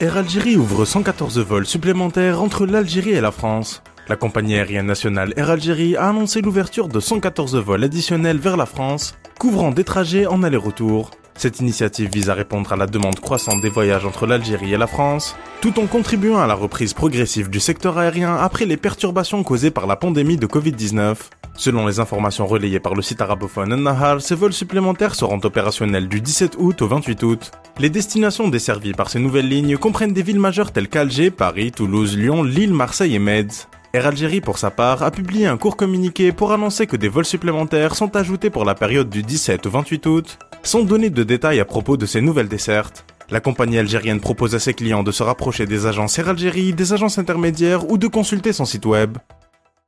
Air Algérie ouvre 114 vols supplémentaires entre l'Algérie et la France. La compagnie aérienne nationale Air Algérie a annoncé l'ouverture de 114 vols additionnels vers la France, couvrant des trajets en aller-retour. Cette initiative vise à répondre à la demande croissante des voyages entre l'Algérie et la France, tout en contribuant à la reprise progressive du secteur aérien après les perturbations causées par la pandémie de Covid-19. Selon les informations relayées par le site arabophone Nahar, ces vols supplémentaires seront opérationnels du 17 août au 28 août. Les destinations desservies par ces nouvelles lignes comprennent des villes majeures telles qu'Alger, Paris, Toulouse, Lyon, Lille, Marseille et Metz. Air Algérie, pour sa part, a publié un court communiqué pour annoncer que des vols supplémentaires sont ajoutés pour la période du 17 au 28 août, sans donner de détails à propos de ces nouvelles dessertes. La compagnie algérienne propose à ses clients de se rapprocher des agences Air Algérie, des agences intermédiaires ou de consulter son site web.